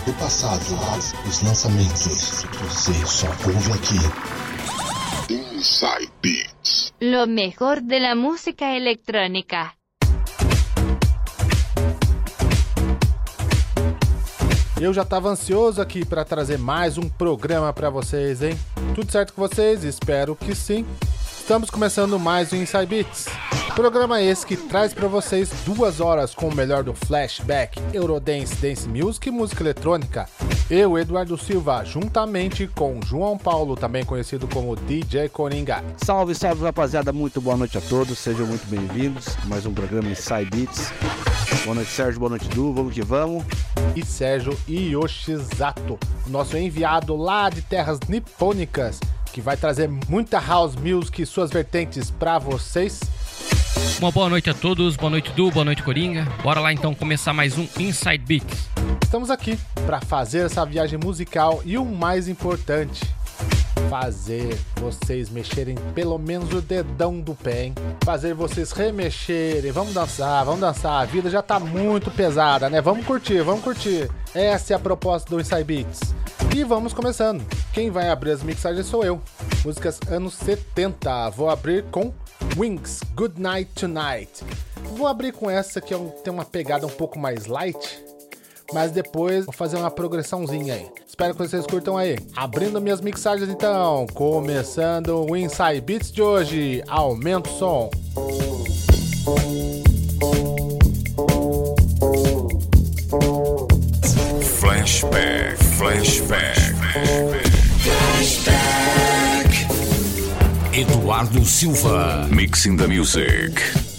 clássicos do passado, os lançamentos. Você só ouve aqui. Inside Beats. Lo mejor de la música electrónica. Eu já estava ansioso aqui para trazer mais um programa para vocês, hein? Tudo certo com vocês? Espero que sim. Estamos começando mais um Inside Beats. Programa esse que traz para vocês duas horas com o melhor do flashback, Eurodance, Dance Music e música eletrônica. Eu, Eduardo Silva, juntamente com João Paulo, também conhecido como DJ Coringa. Salve, salve rapaziada, muito boa noite a todos, sejam muito bem-vindos. Mais um programa Inside Beats. Boa noite, Sérgio, boa noite, Du, vamos que vamos e Sérgio Yoshizato, nosso enviado lá de terras nipônicas, que vai trazer muita house music e suas vertentes para vocês. Uma boa noite a todos, boa noite Du, boa noite Coringa. Bora lá então começar mais um Inside Beats. Estamos aqui para fazer essa viagem musical e o mais importante, fazer vocês mexerem pelo menos o dedão do pé, hein? Fazer vocês remexerem. Vamos dançar, vamos dançar. A vida já tá muito pesada, né? Vamos curtir, vamos curtir. Essa é a proposta do Inside Beats. E vamos começando. Quem vai abrir as mixagens sou eu. Músicas anos 70. Vou abrir com Wings, Good Night Tonight. Vou abrir com essa que é tem uma pegada um pouco mais light mas depois vou fazer uma progressãozinha aí. Espero que vocês curtam aí. Abrindo minhas mixagens então, começando o Inside Beats de hoje. Aumenta o som. Flashback, flashback, flashback. Eduardo Silva, mixing the music.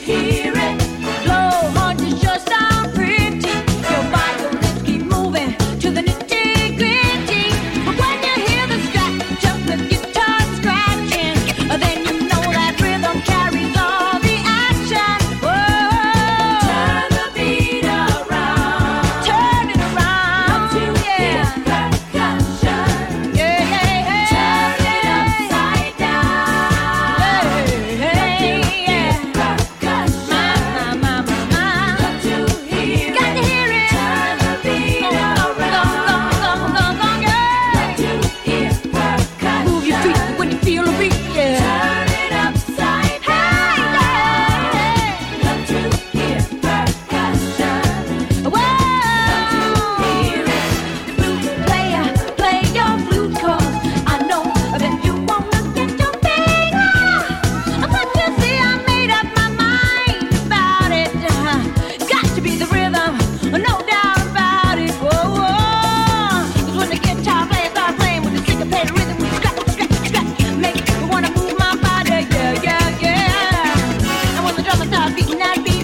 hear it. not be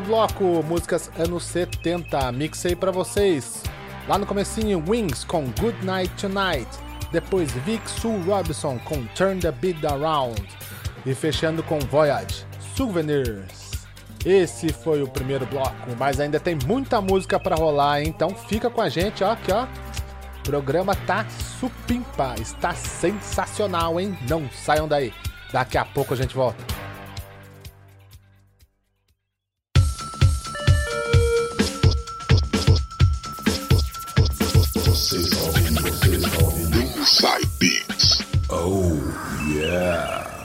primeiro bloco, músicas anos 70, mixei para vocês. Lá no comecinho, Wings com Good Night Tonight. Depois Vic Sue Robinson com Turn the Beat Around. E fechando com Voyage, Souvenirs. Esse foi o primeiro bloco, mas ainda tem muita música para rolar, então fica com a gente, ó, aqui ó. O programa tá supimpa, está sensacional, hein? Não saiam daí. Daqui a pouco a gente volta. Você está ouvindo, você está ouvindo Inside Beats. Oh, yeah.